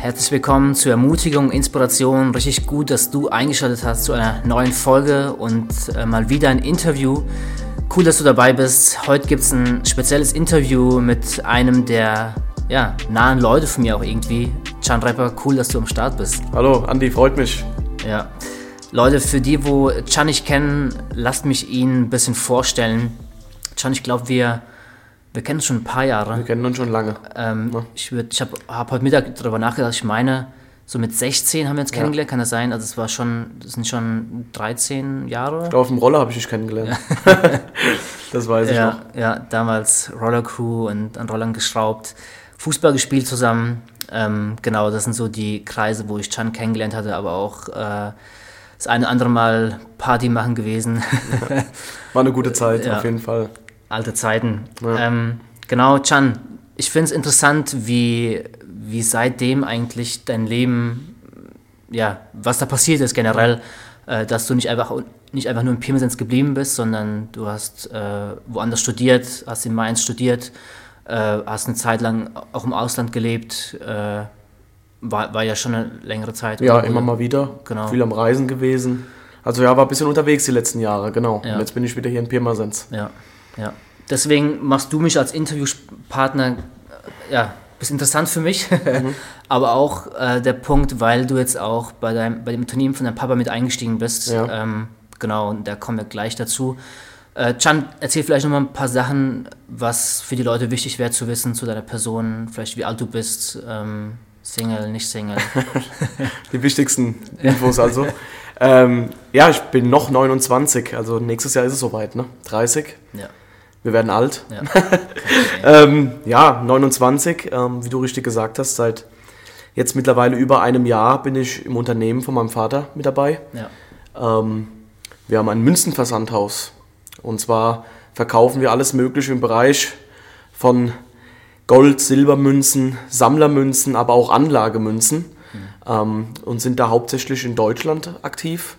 Herzlich willkommen zur Ermutigung, Inspiration. Richtig gut, dass du eingeschaltet hast zu einer neuen Folge und äh, mal wieder ein Interview. Cool, dass du dabei bist. Heute gibt es ein spezielles Interview mit einem der ja, nahen Leute von mir auch irgendwie. Chan Rapper, cool, dass du am Start bist. Hallo, Andi, freut mich. Ja. Leute, für die, wo Chan nicht kennen, lasst mich ihn ein bisschen vorstellen. Chan, ich glaube, wir wir kennen uns schon ein paar Jahre. Wir kennen uns schon lange. Ähm, ja. Ich, ich habe hab heute Mittag darüber nachgedacht. Ich meine, so mit 16 haben wir uns kennengelernt, ja. kann das sein? Also es war schon, das sind schon 13 Jahre. Ich glaube, auf dem Roller habe ich dich kennengelernt. das weiß ich ja, noch. Ja, damals Roller Crew und an Rollern geschraubt, Fußball gespielt zusammen. Ähm, genau, das sind so die Kreise, wo ich Chan kennengelernt hatte, aber auch äh, das eine oder andere Mal Party machen gewesen. War eine gute Zeit, auf jeden Fall alte Zeiten. Ja. Ähm, genau, Chan, ich finde es interessant, wie, wie seitdem eigentlich dein Leben, ja, was da passiert ist generell, äh, dass du nicht einfach, nicht einfach nur in Pirmasens geblieben bist, sondern du hast äh, woanders studiert, hast in Mainz studiert, äh, hast eine Zeit lang auch im Ausland gelebt, äh, war, war ja schon eine längere Zeit. Ja, oder? immer mal wieder, genau. viel am Reisen gewesen. Also ja, war ein bisschen unterwegs die letzten Jahre, genau. Ja. Und jetzt bin ich wieder hier in Pirmasens. Ja. Ja. Deswegen machst du mich als Interviewpartner, äh, ja, ist interessant für mich, mhm. aber auch äh, der Punkt, weil du jetzt auch bei, deinem, bei dem Unternehmen von deinem Papa mit eingestiegen bist. Ja. Ähm, genau, und da kommen wir gleich dazu. Äh, Chan, erzähl vielleicht noch mal ein paar Sachen, was für die Leute wichtig wäre zu wissen zu deiner Person, vielleicht wie alt du bist, ähm, Single, nicht Single. die wichtigsten Infos also. ähm, ja, ich bin noch 29, also nächstes Jahr ist es soweit, ne? 30. Ja. Wir werden alt. Ja, ähm, ja 29, ähm, wie du richtig gesagt hast, seit jetzt mittlerweile über einem Jahr bin ich im Unternehmen von meinem Vater mit dabei. Ja. Ähm, wir haben ein Münzenversandhaus. Und zwar verkaufen wir alles Mögliche im Bereich von Gold, Silbermünzen, Sammlermünzen, aber auch Anlagemünzen. Mhm. und sind da hauptsächlich in Deutschland aktiv.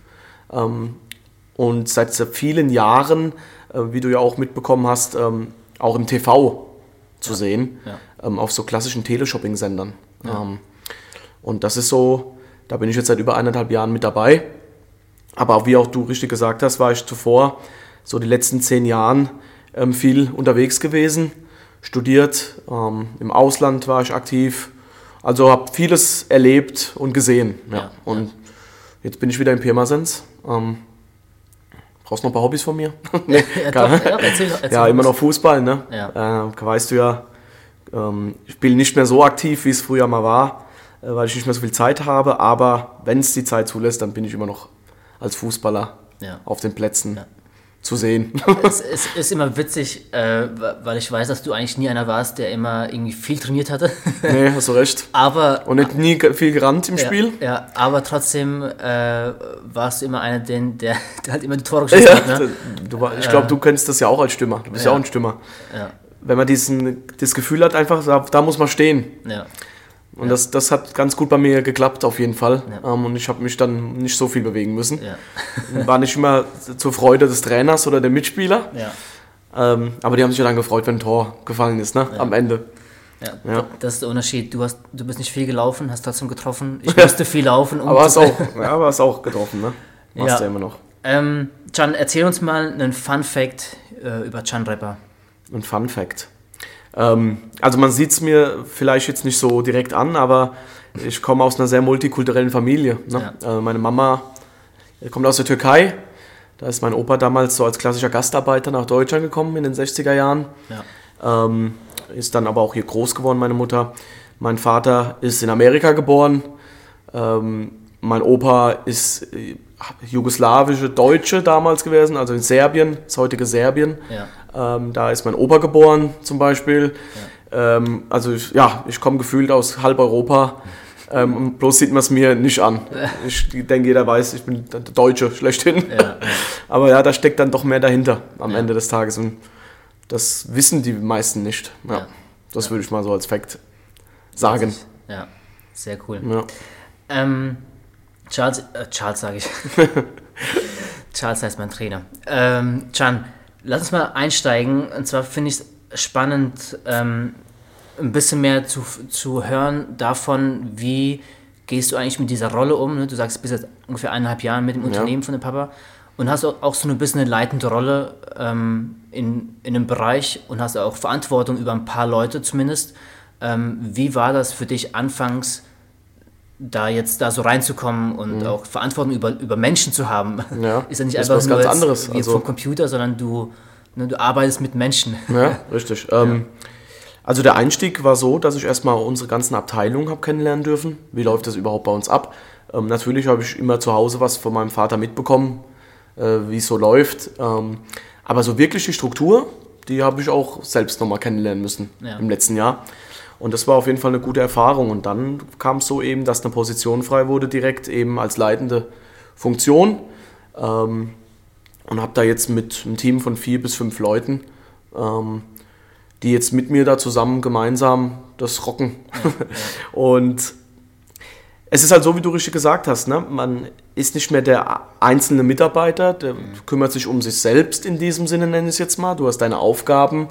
Ähm, und seit vielen Jahren äh, wie du ja auch mitbekommen hast, ähm, auch im TV zu ja. sehen, ja. Ähm, auf so klassischen Teleshopping-Sendern. Ja. Ähm, und das ist so, da bin ich jetzt seit über eineinhalb Jahren mit dabei. Aber wie auch du richtig gesagt hast, war ich zuvor so die letzten zehn Jahren viel unterwegs gewesen, studiert, im Ausland war ich aktiv, also habe vieles erlebt und gesehen. Ja. Und jetzt bin ich wieder in Pirmasens. Brauchst du noch ein paar Hobbys von mir? nee, ja, doch, ja, erzähl, erzähl ja immer noch Fußball, ne? Ja. Äh, weißt du ja, ähm, ich bin nicht mehr so aktiv, wie es früher mal war, äh, weil ich nicht mehr so viel Zeit habe. Aber wenn es die Zeit zulässt, dann bin ich immer noch als Fußballer ja. auf den Plätzen. Zu sehen. es, es, ist immer witzig, äh, weil ich weiß, dass du eigentlich nie einer warst, der immer irgendwie viel trainiert hatte. nee, hast du recht. Aber, Und nicht nie viel gerannt im ja, Spiel. Ja, aber trotzdem äh, warst du immer einer, den, der, der halt immer die Tore geschossen ja, hat. Ne? Du, ich glaube, du kennst das ja auch als Stürmer. Du bist ja, ja auch ein Stürmer. Ja. Wenn man diesen, das Gefühl hat, einfach, da, da muss man stehen. Ja. Und ja. das, das hat ganz gut bei mir geklappt, auf jeden Fall. Ja. Ähm, und ich habe mich dann nicht so viel bewegen müssen. Ja. War nicht immer zur Freude des Trainers oder der Mitspieler. Ähm, aber die haben sich ja dann gefreut, wenn ein Tor gefallen ist, ne? am Ende. Ja, das ist der Unterschied. Du, hast, du bist nicht viel gelaufen, hast trotzdem getroffen. Ich musste viel laufen. Um aber hast auch, ja, aber hast auch getroffen, ne? Machst ja. immer noch. Ähm, Can, erzähl uns mal einen Fun Fact äh, über Can Rapper. Ein Fun Fact. Ähm, also man sieht es mir vielleicht jetzt nicht so direkt an, aber ich komme aus einer sehr multikulturellen Familie. Ne? Ja. Äh, meine Mama kommt aus der Türkei. Da ist mein Opa damals so als klassischer Gastarbeiter nach Deutschland gekommen in den 60er Jahren. Ja. Ähm, ist dann aber auch hier groß geworden, meine Mutter. Mein Vater ist in Amerika geboren. Ähm, mein Opa ist äh, jugoslawische Deutsche damals gewesen, also in Serbien, das heutige Serbien. Ja. Ähm, da ist mein Opa geboren zum Beispiel. Ja. Ähm, also ich, ja, ich komme gefühlt aus halb Europa. Ähm, bloß sieht man es mir nicht an. Ich denke, jeder weiß, ich bin der Deutsche schlechthin. Ja, Aber ja, da steckt dann doch mehr dahinter am Ende des Tages. Und das wissen die meisten nicht. Ja, Das würde ich mal so als Fakt sagen. Ja, sehr cool. Ähm, Charles, äh, Charles sage ich. Charles heißt mein Trainer. Ähm, Chan, lass uns mal einsteigen. Und zwar finde ich es spannend. Ähm, ein bisschen mehr zu, zu hören davon, wie gehst du eigentlich mit dieser Rolle um. Ne? Du sagst, du bist jetzt ungefähr eineinhalb Jahre mit dem Unternehmen ja. von dem Papa und hast auch so ein bisschen eine leitende Rolle ähm, in, in einem Bereich und hast auch Verantwortung über ein paar Leute zumindest. Ähm, wie war das für dich anfangs, da jetzt da so reinzukommen und mhm. auch Verantwortung über, über Menschen zu haben? Ja, ist ja nicht einfach nur ganz anderes. wie also, vom Computer, sondern du, ne, du arbeitest mit Menschen. Ja, richtig. Ja. Ähm, also der Einstieg war so, dass ich erstmal unsere ganzen Abteilungen habe kennenlernen dürfen. Wie läuft das überhaupt bei uns ab? Ähm, natürlich habe ich immer zu Hause was von meinem Vater mitbekommen, äh, wie es so läuft. Ähm, aber so wirklich die Struktur, die habe ich auch selbst nochmal kennenlernen müssen ja. im letzten Jahr. Und das war auf jeden Fall eine gute Erfahrung. Und dann kam es so eben, dass eine Position frei wurde, direkt eben als leitende Funktion. Ähm, und habe da jetzt mit einem Team von vier bis fünf Leuten, ähm, die jetzt mit mir da zusammen gemeinsam das rocken. Ja, ja. und es ist halt so, wie du richtig gesagt hast, ne? man ist nicht mehr der einzelne Mitarbeiter, der mhm. kümmert sich um sich selbst in diesem Sinne, nenne ich es jetzt mal. Du hast deine Aufgaben,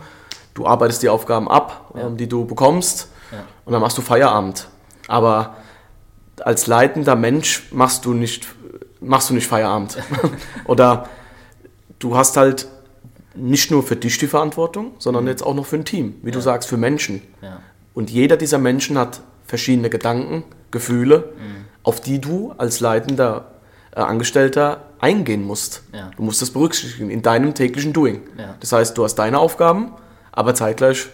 du arbeitest die Aufgaben ab, ja. ähm, die du bekommst ja. und dann machst du Feierabend. Aber als leitender Mensch machst du nicht, machst du nicht Feierabend. Oder du hast halt nicht nur für dich die Verantwortung, sondern mhm. jetzt auch noch für ein Team, wie ja. du sagst, für Menschen. Und jeder dieser Menschen hat verschiedene Gedanken, Gefühle, mhm. auf die du als leitender äh, Angestellter eingehen musst. Du musst das berücksichtigen in deinem täglichen Doing. Das heißt, du hast deine Aufgaben, aber zeitgleich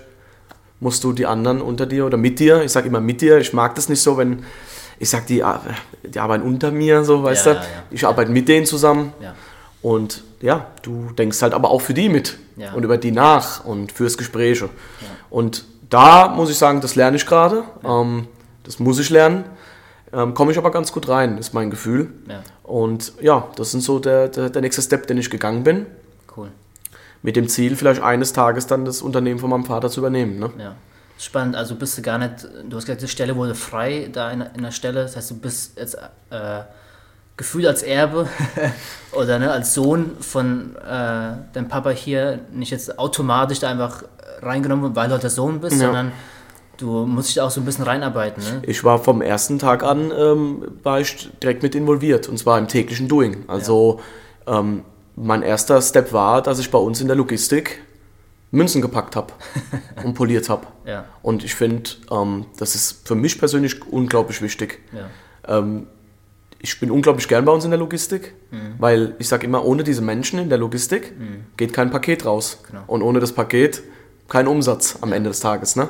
musst du die anderen unter dir oder mit dir, ich sage immer mit dir, ich mag das nicht so, wenn ich sage, die, die arbeiten unter mir, so weißt ja, du, ich arbeite mit denen zusammen und ja, du denkst halt aber auch für die mit und über die nach und fürs Gespräche. Und da muss ich sagen, das lerne ich gerade. Ähm, das muss ich lernen. Ähm, Komme ich aber ganz gut rein, ist mein Gefühl. Ja. Und ja, das ist so der, der, der, nächste Step, den ich gegangen bin. Cool. Mit dem Ziel, vielleicht eines Tages dann das Unternehmen von meinem Vater zu übernehmen. Ne? Ja. Spannend, also bist du gar nicht, du hast gesagt, die Stelle wurde frei da in, in der Stelle. Das heißt, du bist jetzt äh, gefühlt als Erbe oder ne, als Sohn von äh, deinem Papa hier nicht jetzt automatisch da einfach reingenommen, weil du halt der Sohn bist, ja. sondern Du musst dich auch so ein bisschen reinarbeiten, ne? Ich war vom ersten Tag an ähm, war ich direkt mit involviert und zwar im täglichen Doing. Also ja. ähm, mein erster Step war, dass ich bei uns in der Logistik Münzen gepackt habe und poliert habe. Ja. Und ich finde, ähm, das ist für mich persönlich unglaublich wichtig. Ja. Ähm, ich bin unglaublich gern bei uns in der Logistik, mhm. weil ich sage immer, ohne diese Menschen in der Logistik mhm. geht kein Paket raus. Genau. Und ohne das Paket kein Umsatz am Ende des Tages. Ne? Mhm.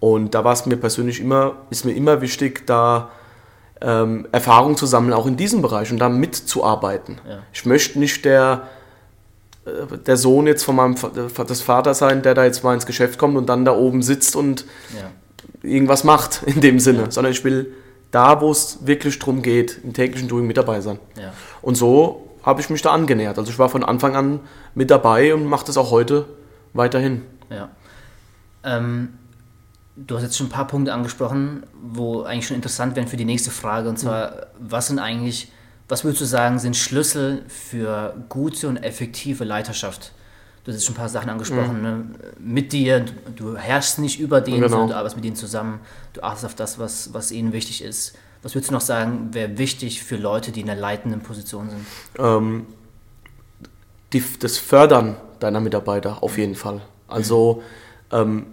Und da war es mir persönlich immer, ist mir immer wichtig, da ähm, Erfahrung zu sammeln, auch in diesem Bereich und da mitzuarbeiten. Ja. Ich möchte nicht der, äh, der Sohn jetzt von meinem äh, des Vaters sein, der da jetzt mal ins Geschäft kommt und dann da oben sitzt und ja. irgendwas macht in dem Sinne, ja. sondern ich will da, wo es wirklich drum geht, im täglichen Doing mit dabei sein. Und so habe ich mich da angenähert. Also ich war von Anfang an mit dabei und mache das auch heute weiterhin. Ja. Ähm Du hast jetzt schon ein paar Punkte angesprochen, wo eigentlich schon interessant wären für die nächste Frage. Und zwar, mhm. was sind eigentlich, was würdest du sagen, sind Schlüssel für gute und effektive Leiterschaft? Du hast jetzt schon ein paar Sachen angesprochen. Mhm. Ne? Mit dir, du herrschst nicht über den, genau. sondern du arbeitest mit ihnen zusammen. Du achtest auf das, was, was ihnen wichtig ist. Was würdest du noch sagen, wäre wichtig für Leute, die in der leitenden Position sind? Ähm, die, das Fördern deiner Mitarbeiter auf jeden Fall. Also mhm. ähm,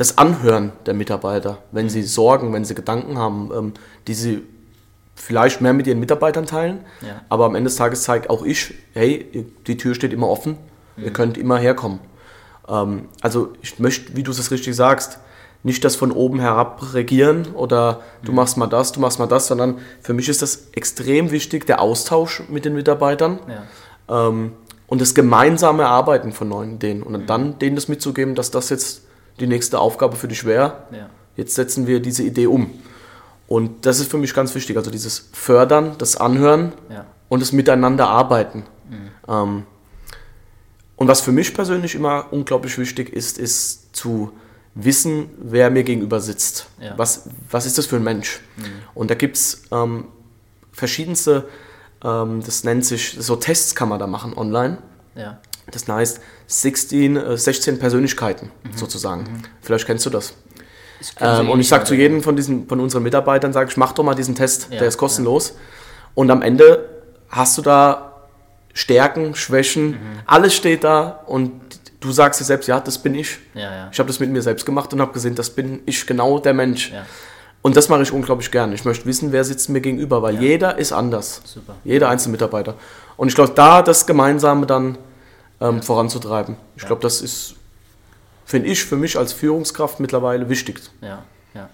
das Anhören der Mitarbeiter, wenn sie Sorgen, wenn sie Gedanken haben, ähm, die sie vielleicht mehr mit ihren Mitarbeitern teilen. Ja. Aber am Ende des Tages zeigt auch ich, hey, die Tür steht immer offen, mhm. ihr könnt immer herkommen. Ähm, also ich möchte, wie du es richtig sagst, nicht das von oben herab regieren oder du mhm. machst mal das, du machst mal das, sondern für mich ist das extrem wichtig, der Austausch mit den Mitarbeitern ja. ähm, und das gemeinsame Arbeiten von neuen Ideen und mhm. dann denen das mitzugeben, dass das jetzt die nächste Aufgabe für dich wäre. Ja. Jetzt setzen wir diese Idee um. Und das ist für mich ganz wichtig. Also dieses Fördern, das Anhören ja. und das Miteinander arbeiten. Mhm. Ähm, und was für mich persönlich immer unglaublich wichtig ist, ist zu wissen, wer mir gegenüber sitzt. Ja. Was, was ist das für ein Mensch? Mhm. Und da gibt es ähm, verschiedenste, ähm, das nennt sich, so Tests kann man da machen online. Ja Das heißt 16, 16 äh, Persönlichkeiten mhm. sozusagen. Mhm. Vielleicht kennst du das. Ähm, und ich sage zu jedem von, diesen, von unseren Mitarbeitern, sage ich, mach doch mal diesen Test, ja, der ist kostenlos. Ja. Und am Ende hast du da Stärken, Schwächen, mhm. alles steht da und du sagst dir selbst, ja, das bin ich. Ja, ich habe das mit mir selbst gemacht und habe gesehen, das bin ich genau der Mensch. Und das mache ich unglaublich gern. Ich möchte wissen, wer sitzt mir gegenüber, weil jeder ist anders. Super. Jeder einzelne Mitarbeiter. Und ich glaube, da das Gemeinsame dann ähm, voranzutreiben. Ich glaube, das ist finde ich für mich als Führungskraft mittlerweile wichtig. Ja, ja.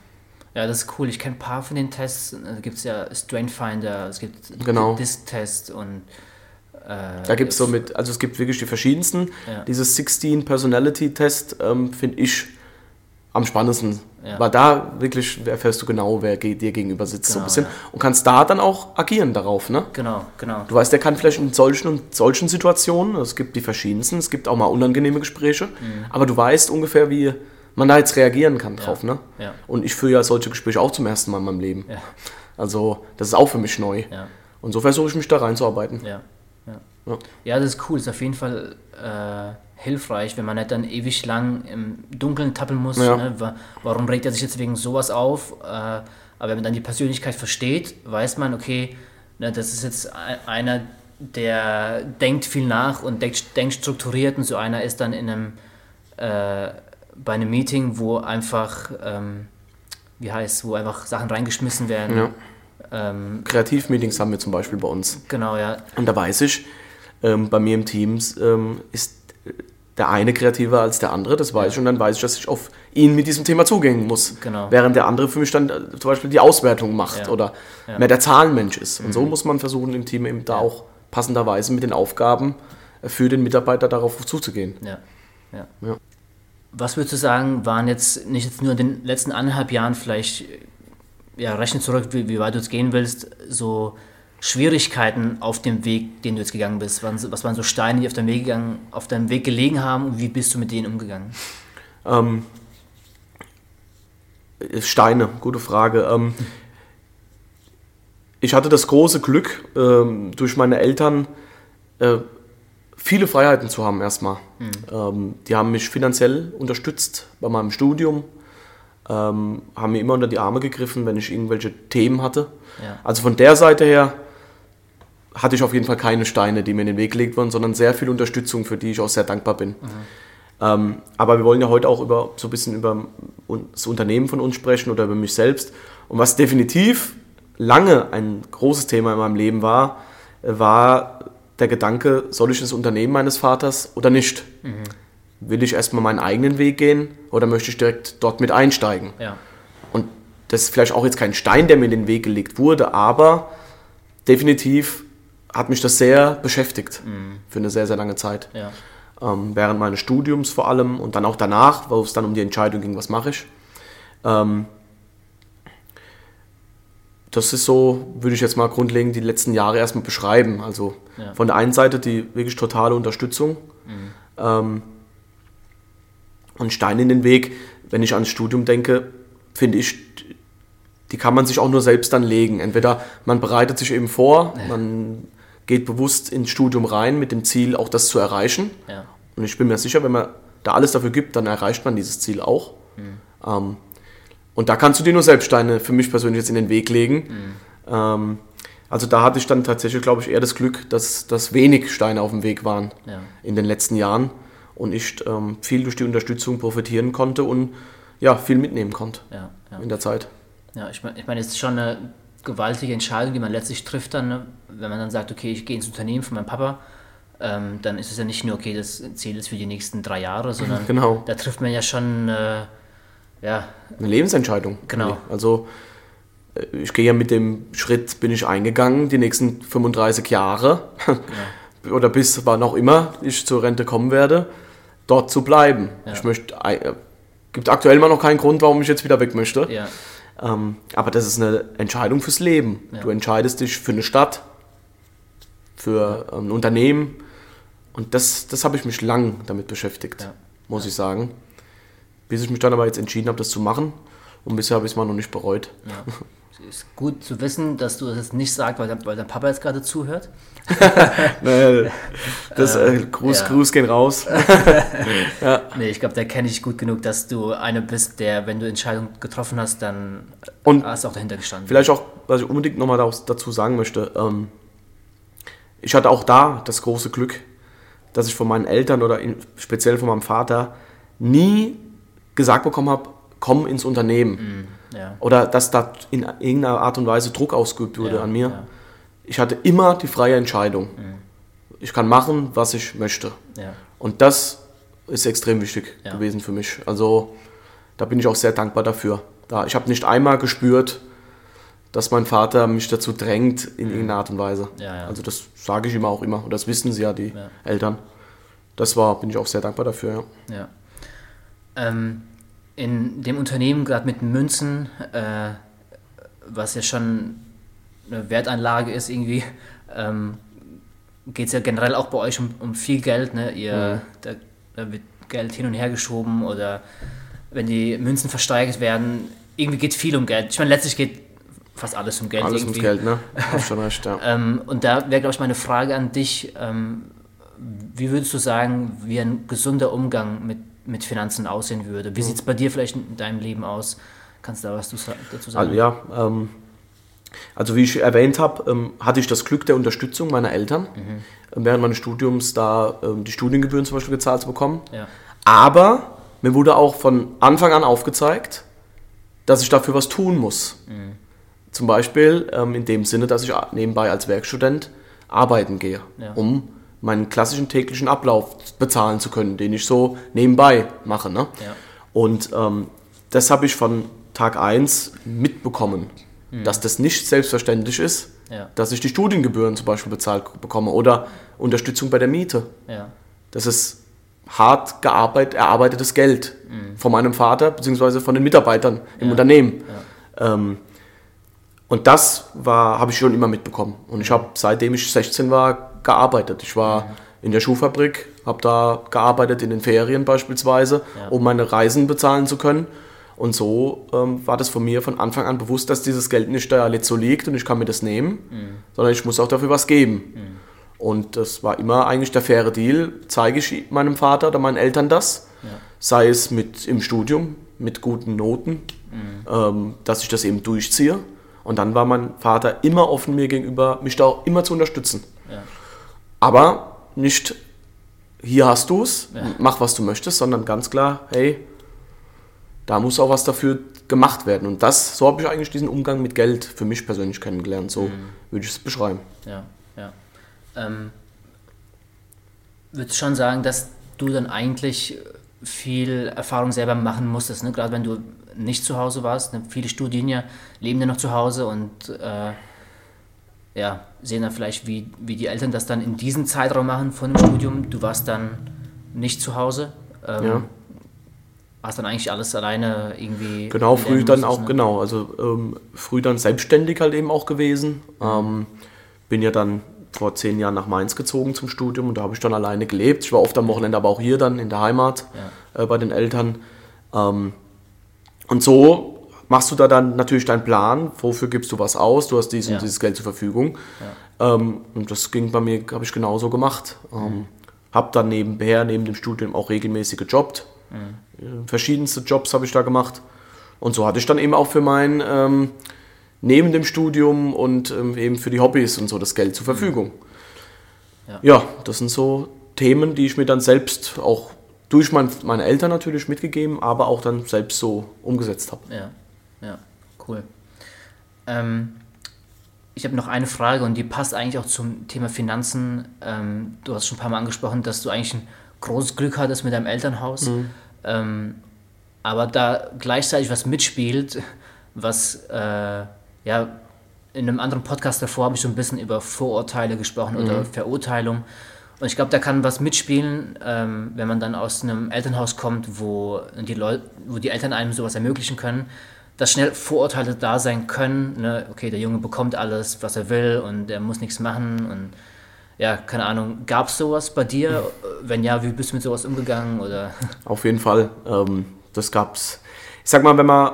Ja, das ist cool. Ich kenne ein paar von den Tests. Da gibt es ja Strength Finder, es gibt genau. Disk-Test und äh, da gibt es so mit, also es gibt wirklich die verschiedensten. Ja. Dieses 16 Personality Test ähm, finde ich am spannendsten. Ja. Weil da wirklich erfährst du genau, wer dir gegenüber sitzt, genau, so ein genau, bisschen. Ja. Und kannst da dann auch agieren darauf, ne? Genau, genau. Du weißt, der kann vielleicht in solchen und solchen Situationen, es gibt die verschiedensten, es gibt auch mal unangenehme Gespräche, mhm. aber du weißt ungefähr, wie man da jetzt reagieren kann drauf, ja. ne? Ja. Und ich führe ja solche Gespräche auch zum ersten Mal in meinem Leben. Also, das ist auch für mich neu. Und so versuche ich mich da reinzuarbeiten. Ja. Ja. ja, das ist cool. Ist auf jeden Fall äh, hilfreich, wenn man nicht dann ewig lang im Dunkeln tappeln muss. Ja. Ne? Warum regt er sich jetzt wegen sowas auf? Äh, aber wenn man dann die Persönlichkeit versteht, weiß man, okay, ne, das ist jetzt einer, der denkt viel nach und denkt, denkt strukturiert und so einer ist dann in einem äh, bei einem Meeting, wo einfach ähm, wie heißt, wo einfach Sachen reingeschmissen werden. Ja. Ähm, Kreativmeetings haben wir zum Beispiel bei uns. Genau, ja. Und da weiß ich, ähm, bei mir im Team ähm, ist der eine kreativer als der andere, das weiß ich, und dann weiß ich, dass ich auf ihn mit diesem Thema zugehen muss. Genau. Während der andere für mich dann äh, zum Beispiel die Auswertung macht ja. oder ja. mehr der Zahlenmensch ist. Und mhm. so muss man versuchen, im Team eben da auch passenderweise mit den Aufgaben äh, für den Mitarbeiter darauf zuzugehen. Ja. Ja. Was würdest du sagen, waren jetzt nicht jetzt nur in den letzten anderthalb Jahren vielleicht, ja, rechne zurück, wie, wie weit du jetzt gehen willst, so Schwierigkeiten auf dem Weg, den du jetzt gegangen bist? Was waren so Steine, die auf deinem Weg, gegangen, auf deinem Weg gelegen haben und wie bist du mit denen umgegangen? Ähm, Steine, gute Frage. Ähm, ich hatte das große Glück, ähm, durch meine Eltern äh, viele Freiheiten zu haben erstmal. Mhm. Ähm, die haben mich finanziell unterstützt bei meinem Studium, ähm, haben mir immer unter die Arme gegriffen, wenn ich irgendwelche Themen hatte. Ja. Also von der Seite her hatte ich auf jeden Fall keine Steine, die mir in den Weg gelegt wurden, sondern sehr viel Unterstützung, für die ich auch sehr dankbar bin. Mhm. Ähm, aber wir wollen ja heute auch über so ein bisschen über das Unternehmen von uns sprechen oder über mich selbst. Und was definitiv lange ein großes Thema in meinem Leben war, war der Gedanke, soll ich das Unternehmen meines Vaters oder nicht? Mhm. Will ich erstmal meinen eigenen Weg gehen oder möchte ich direkt dort mit einsteigen? Ja. Und das ist vielleicht auch jetzt kein Stein, der mir in den Weg gelegt wurde, aber definitiv hat mich das sehr beschäftigt mhm. für eine sehr, sehr lange Zeit. Ja. Ähm, während meines Studiums vor allem und dann auch danach, wo es dann um die Entscheidung ging, was mache ich. Ähm, das ist so, würde ich jetzt mal grundlegend die letzten Jahre erstmal beschreiben. Also ja. von der einen Seite die wirklich totale Unterstützung mhm. ähm, und Stein in den Weg. Wenn ich ans Studium denke, finde ich, die kann man sich auch nur selbst dann legen. Entweder man bereitet sich eben vor, man geht bewusst ins Studium rein mit dem Ziel, auch das zu erreichen. Ja. Und ich bin mir sicher, wenn man da alles dafür gibt, dann erreicht man dieses Ziel auch. Mhm. Ähm, und da kannst du dir nur Selbststeine für mich persönlich jetzt in den Weg legen. Mhm. Ähm, also da hatte ich dann tatsächlich, glaube ich, eher das Glück, dass, dass wenig Steine auf dem Weg waren ja. in den letzten Jahren und ich ähm, viel durch die Unterstützung profitieren konnte und ja, viel mitnehmen konnte ja, ja. in der Zeit. Ja, ich meine, ich mein, es ist schon eine gewaltige Entscheidung, die man letztlich trifft dann, ne? wenn man dann sagt, okay, ich gehe ins Unternehmen von meinem Papa, ähm, dann ist es ja nicht nur, okay, das Ziel ist für die nächsten drei Jahre, sondern genau. da trifft man ja schon äh, ja, eine Lebensentscheidung. Genau. Also äh, ich gehe ja mit dem Schritt, bin ich eingegangen, die nächsten 35 Jahre genau. oder bis wann auch immer ich zur Rente kommen werde, dort zu bleiben. Ja. Ich möchte, äh, gibt aktuell mal noch keinen Grund, warum ich jetzt wieder weg möchte. Ja. Ähm, aber das ist eine Entscheidung fürs Leben. Ja. Du entscheidest dich für eine Stadt, für ein Unternehmen. Und das, das habe ich mich lang damit beschäftigt, ja. muss ja. ich sagen. Bis ich mich dann aber jetzt entschieden habe, das zu machen. Und bisher habe ich es mal noch nicht bereut. ist gut zu wissen, dass du das nicht sagst, weil, weil dein Papa jetzt gerade zuhört. nee, das äh, ähm, Gruß, ja. Gruß gehen raus. ja. Nee, ich glaube, da kenne ich gut genug, dass du einer bist, der, wenn du Entscheidungen getroffen hast, dann Und hast du auch dahinter gestanden. Vielleicht auch, was ich unbedingt nochmal dazu sagen möchte, ähm, ich hatte auch da das große Glück, dass ich von meinen Eltern oder in, speziell von meinem Vater nie gesagt bekommen habe, komm ins Unternehmen. Mm, ja. Oder dass da in irgendeiner Art und Weise Druck ausgeübt wurde ja, an mir. Ja. Ich hatte immer die freie Entscheidung. Mm. Ich kann machen, was ich möchte. Und das ist extrem wichtig gewesen für mich. Also da bin ich auch sehr dankbar dafür. Da, ich habe nicht einmal gespürt, dass mein Vater mich dazu drängt in mm. irgendeiner Art und Weise. Also das sage ich immer auch immer. Und das wissen sie ja, die Eltern. Das war, bin ich auch sehr dankbar dafür. Ja. Ähm, in dem Unternehmen, gerade mit Münzen, äh, was ja schon eine Wertanlage ist irgendwie, ähm, geht es ja generell auch bei euch um, um viel Geld. Ne? Ihr, mhm. da, da, wird Geld hin und her geschoben oder wenn die Münzen versteigert werden, irgendwie geht viel um Geld. Ich meine, letztlich geht fast alles um Geld. Alles irgendwie. ums Geld, ne? Hast schon recht, ja. ähm, und da wäre, glaube ich, meine Frage an dich. Ähm, wie würdest du sagen, wie ein gesunder Umgang mit mit Finanzen aussehen würde. Wie mhm. sieht es bei dir vielleicht in deinem Leben aus? Kannst du da was dazu sagen? Also, ja, ähm, also wie ich erwähnt habe, ähm, hatte ich das Glück der Unterstützung meiner Eltern, mhm. während meines Studiums da ähm, die Studiengebühren zum Beispiel gezahlt zu bekommen. Ja. Aber mir wurde auch von Anfang an aufgezeigt, dass ich dafür was tun muss. Mhm. Zum Beispiel ähm, in dem Sinne, dass ich nebenbei als Werkstudent arbeiten gehe, ja. um meinen klassischen täglichen Ablauf bezahlen zu können, den ich so nebenbei mache. Ne? Ja. Und ähm, das habe ich von Tag 1 mitbekommen, mhm. dass das nicht selbstverständlich ist, ja. dass ich die Studiengebühren zum Beispiel bezahlt bekomme oder Unterstützung bei der Miete. Ja. Das ist hart gearbeitet, erarbeitetes Geld mhm. von meinem Vater bzw. von den Mitarbeitern im Unternehmen. Ähm, und das habe ich schon immer mitbekommen. Und ich habe, seitdem ich 16 war, gearbeitet. Ich war in der Schuhfabrik, habe da gearbeitet in den Ferien beispielsweise, ja. um meine Reisen bezahlen zu können. Und so ähm, war das von mir von Anfang an bewusst, dass dieses Geld nicht da jetzt so liegt und ich kann mir das nehmen, mhm. sondern ich muss auch dafür was geben. Mhm. Und das war immer eigentlich der faire Deal. Zeige ich meinem Vater oder meinen Eltern das, ja. sei es mit im Studium, mit guten Noten, mhm. ähm, dass ich das eben durchziehe. Und dann war mein Vater immer offen mir gegenüber, mich da auch immer zu unterstützen. Ja. Aber nicht, hier hast du es, ja. mach was du möchtest, sondern ganz klar, hey, da muss auch was dafür gemacht werden. Und das, so habe ich eigentlich diesen Umgang mit Geld für mich persönlich kennengelernt. So mhm. würde ich es beschreiben. Ja, ja. Ähm, würdest du schon sagen, dass du dann eigentlich viel Erfahrung selber machen musstest, ne? gerade wenn du nicht zu Hause warst. Ne? Viele Studien ja leben ja noch zu Hause und äh, ja, sehen dann vielleicht, wie, wie die Eltern das dann in diesem Zeitraum machen von dem Studium. Du warst dann nicht zu Hause. Ähm, ja. Hast dann eigentlich alles alleine irgendwie. Genau, früh dann auch, ne? genau. Also ähm, früh dann selbstständig halt eben auch gewesen. Ähm, bin ja dann vor zehn Jahren nach Mainz gezogen zum Studium und da habe ich dann alleine gelebt. Ich war oft am Wochenende aber auch hier dann in der Heimat ja. äh, bei den Eltern. Ähm, und so machst du da dann natürlich deinen Plan, wofür gibst du was aus, du hast dieses ja. und dieses Geld zur Verfügung. Ja. Ähm, und das ging bei mir, habe ich genauso gemacht. Ähm, mhm. Hab dann nebenher, neben dem Studium auch regelmäßig gejobbt. Mhm. Verschiedenste Jobs habe ich da gemacht. Und so hatte ich dann eben auch für mein, ähm, neben dem Studium und ähm, eben für die Hobbys und so das Geld zur mhm. Verfügung. Ja. ja, das sind so Themen, die ich mir dann selbst auch durch mein, meine Eltern natürlich mitgegeben, aber auch dann selbst so umgesetzt habe. Ja. Ja, cool. Ähm, ich habe noch eine Frage und die passt eigentlich auch zum Thema Finanzen. Ähm, du hast schon ein paar Mal angesprochen, dass du eigentlich ein großes Glück hattest mit deinem Elternhaus. Mhm. Ähm, aber da gleichzeitig was mitspielt, was äh, ja in einem anderen Podcast davor habe ich so ein bisschen über Vorurteile gesprochen mhm. oder Verurteilung. Und ich glaube, da kann was mitspielen, ähm, wenn man dann aus einem Elternhaus kommt, wo die, Leute, wo die Eltern einem sowas ermöglichen können dass schnell Vorurteile da sein können. Ne? Okay, der Junge bekommt alles, was er will und er muss nichts machen und ja, keine Ahnung. Gab es sowas bei dir? Wenn ja, wie bist du mit sowas umgegangen? Oder? Auf jeden Fall. Ähm, das gab's. Ich sag mal, wenn man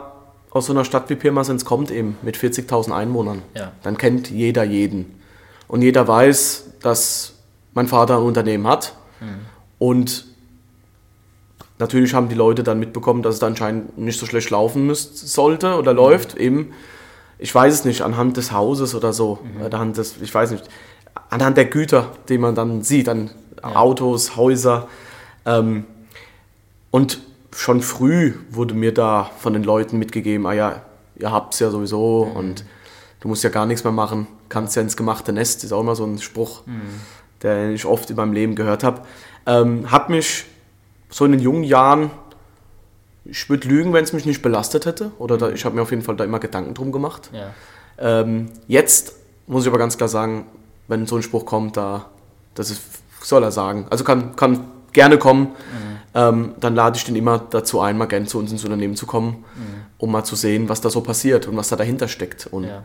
aus so einer Stadt wie Pirmasens kommt, eben mit 40.000 Einwohnern, ja. dann kennt jeder jeden. Und jeder weiß, dass mein Vater ein Unternehmen hat. Mhm. Und natürlich haben die Leute dann mitbekommen, dass es anscheinend nicht so schlecht laufen müsste, sollte oder läuft. Mhm. Eben, ich weiß es nicht, anhand des Hauses oder so. Mhm. Anhand des, ich weiß nicht, anhand der Güter, die man dann sieht, an ja. Autos, Häuser. Ähm, und schon früh wurde mir da von den Leuten mitgegeben, ah ja, ihr habt es ja sowieso mhm. und du musst ja gar nichts mehr machen, kannst ja ins gemachte Nest, ist auch immer so ein Spruch, mhm. den ich oft in meinem Leben gehört habe. Ähm, hat mich so in den jungen Jahren, ich würde lügen, wenn es mich nicht belastet hätte, oder da, ich habe mir auf jeden Fall da immer Gedanken drum gemacht. Ja. Ähm, jetzt muss ich aber ganz klar sagen, wenn so ein Spruch kommt, da, das ist, soll er sagen. Also kann, kann gerne kommen. Mhm. Ähm, dann lade ich den immer dazu ein, mal gerne zu uns ins Unternehmen zu kommen, mhm. um mal zu sehen, was da so passiert und was da dahinter steckt. Und ja.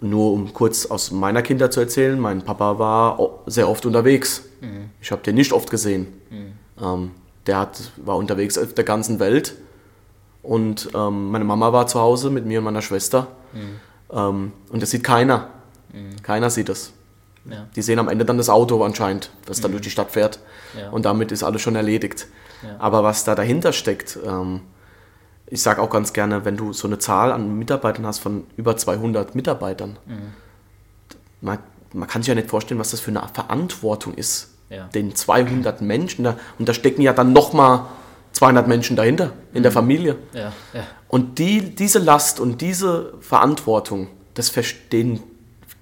nur um kurz aus meiner Kindheit zu erzählen, mein Papa war sehr oft unterwegs. Mhm. Ich habe den nicht oft gesehen. Ähm, der hat, war unterwegs auf der ganzen Welt. Und ähm, meine Mama war zu Hause mit mir und meiner Schwester. Mhm. Ähm, und das sieht keiner. Mhm. Keiner sieht es. Ja. Die sehen am Ende dann das Auto anscheinend, das dann mhm. durch die Stadt fährt. Ja. Und damit ist alles schon erledigt. Ja. Aber was da dahinter steckt, ähm, ich sage auch ganz gerne, wenn du so eine Zahl an Mitarbeitern hast von über 200 Mitarbeitern, mhm. man, man, kann sich ja nicht vorstellen, was das für eine Verantwortung ist. Den 200 Menschen, da, und da stecken ja dann nochmal 200 Menschen dahinter, in mhm. der Familie. Und die, diese Last und diese Verantwortung, das verstehen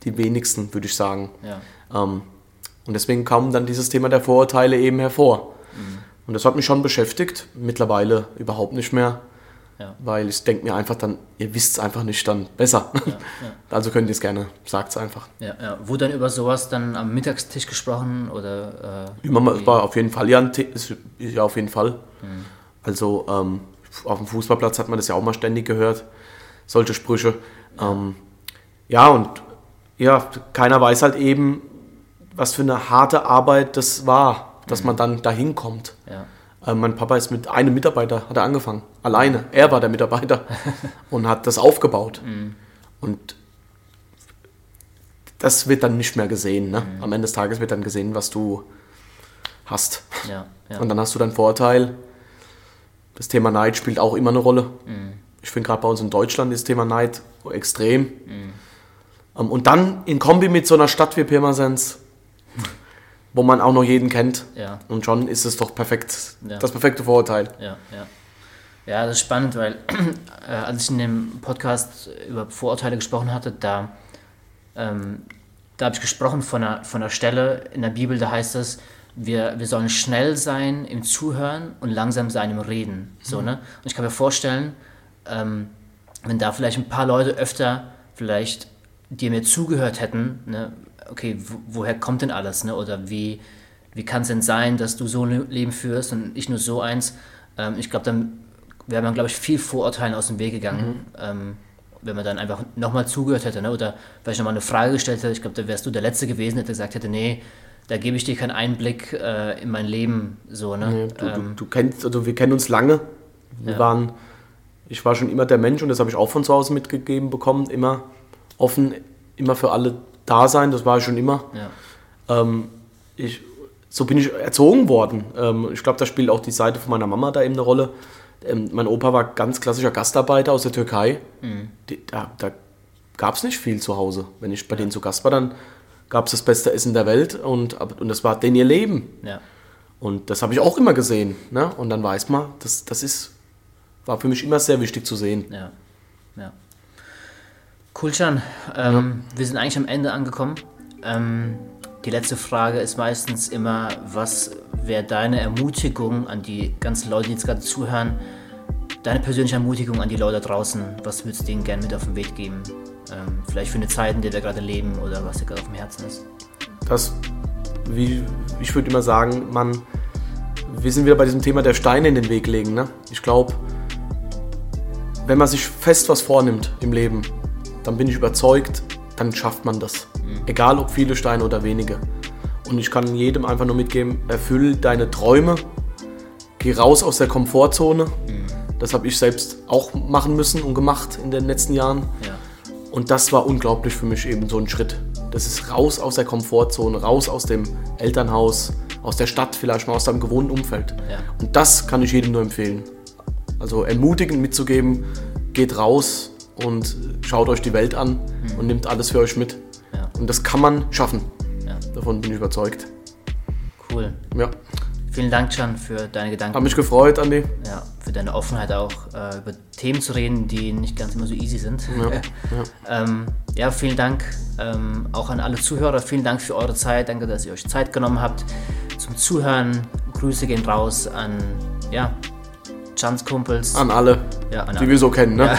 die wenigsten, würde ich sagen. Ja. Ähm, und deswegen kam dann dieses Thema der Vorurteile eben hervor. Mhm. Und das hat mich schon beschäftigt, mittlerweile überhaupt nicht mehr. Ja. Weil ich denke mir einfach dann, ihr wisst es einfach nicht dann besser. Ja, ja. Also könnt ihr es gerne, sagt es einfach. Ja. Wurde dann über sowas dann am Mittagstisch gesprochen oder? Äh, Immer, war auf jeden Fall ja, ja auf jeden Fall. Mhm. Also ähm, auf dem Fußballplatz hat man das ja auch mal ständig gehört, solche Sprüche. Ähm, ja, und ja, keiner weiß halt eben, was für eine harte Arbeit das war, dass mhm. man dann dahin kommt. Ja. Äh, mein Papa ist mit einem Mitarbeiter, hat er angefangen, alleine. Er war der Mitarbeiter und hat das aufgebaut. Mhm. Und das wird dann nicht mehr gesehen. Ne? Mhm. Am Ende des Tages wird dann gesehen, was du hast. Ja, ja. Und dann hast du deinen Vorteil. Das Thema Neid spielt auch immer eine Rolle. Mhm. Ich finde gerade bei uns in Deutschland ist das Thema Neid extrem. Mhm. Ähm, und dann in Kombi mit so einer Stadt wie Pirmasens, wo man auch noch jeden kennt. Ja. Und schon ist es doch perfekt, ja. das perfekte Vorurteil. Ja, ja. Ja, das ist spannend, weil äh, als ich in dem Podcast über Vorurteile gesprochen hatte, da, ähm, da habe ich gesprochen von einer, von einer Stelle in der Bibel, da heißt es, wir, wir sollen schnell sein im Zuhören und langsam sein im Reden. So, mhm. ne? Und ich kann mir vorstellen, ähm, wenn da vielleicht ein paar Leute öfter vielleicht die mir zugehört hätten, ne, okay, woher kommt denn alles, ne? Oder wie, wie kann es denn sein, dass du so ein Leben führst und ich nur so eins? Ähm, ich glaube, dann wäre man, glaube ich, viel Vorurteilen aus dem Weg gegangen, mhm. ähm, wenn man dann einfach nochmal zugehört hätte, ne? Oder vielleicht nochmal eine Frage gestellt hätte. Ich glaube, da wärst du der Letzte gewesen, der gesagt hätte, nee, da gebe ich dir keinen Einblick äh, in mein Leben, so, ne? Nee, du, ähm, du, du, kennst, also wir kennen uns lange. Wir ja. waren, ich war schon immer der Mensch und das habe ich auch von zu Hause mitgegeben bekommen, immer offen, immer für alle da sein, das war ich schon immer. Ja. Ähm, ich, so bin ich erzogen worden. Ähm, ich glaube, da spielt auch die Seite von meiner Mama da eben eine Rolle. Ähm, mein Opa war ganz klassischer Gastarbeiter aus der Türkei. Mhm. Die, da da gab es nicht viel zu Hause. Wenn ich bei denen zu Gast war, dann gab es das beste Essen der Welt und, und das war denn ihr Leben. Ja. Und das habe ich auch immer gesehen. Ne? Und dann weiß man, das, das ist, war für mich immer sehr wichtig zu sehen. Ja. ja. Kulchan, ähm, ja. wir sind eigentlich am Ende angekommen. Ähm, die letzte Frage ist meistens immer, was wäre deine Ermutigung an die ganzen Leute, die jetzt gerade zuhören, deine persönliche Ermutigung an die Leute da draußen, was würdest du denen gerne mit auf den Weg geben? Ähm, vielleicht für eine Zeit, in der wir gerade leben oder was dir gerade auf dem Herzen ist? Das, wie ich würde immer sagen, man, wir sind wieder bei diesem Thema der Steine in den Weg legen. Ne? Ich glaube, wenn man sich fest was vornimmt im Leben, dann bin ich überzeugt, dann schafft man das. Mhm. Egal ob viele Steine oder wenige. Und ich kann jedem einfach nur mitgeben, erfüll deine Träume, geh raus aus der Komfortzone. Mhm. Das habe ich selbst auch machen müssen und gemacht in den letzten Jahren. Ja. Und das war unglaublich für mich eben so ein Schritt. Das ist raus aus der Komfortzone, raus aus dem Elternhaus, aus der Stadt vielleicht mal, aus deinem gewohnten Umfeld. Ja. Und das kann ich jedem nur empfehlen. Also ermutigend mitzugeben, geht raus und schaut euch die Welt an mhm. und nimmt alles für euch mit. Ja. Und das kann man schaffen. Ja. Davon bin ich überzeugt. Cool. Ja. Vielen Dank, Can, für deine Gedanken. Hab mich gefreut, Andi. Ja, für deine Offenheit auch, äh, über Themen zu reden, die nicht ganz immer so easy sind. Ja, ja. ähm, ja vielen Dank ähm, auch an alle Zuhörer. Vielen Dank für eure Zeit. Danke, dass ihr euch Zeit genommen habt zum Zuhören. Grüße gehen raus an ja, Chans Kumpels. An alle, ja, die wir so kennen. Ne?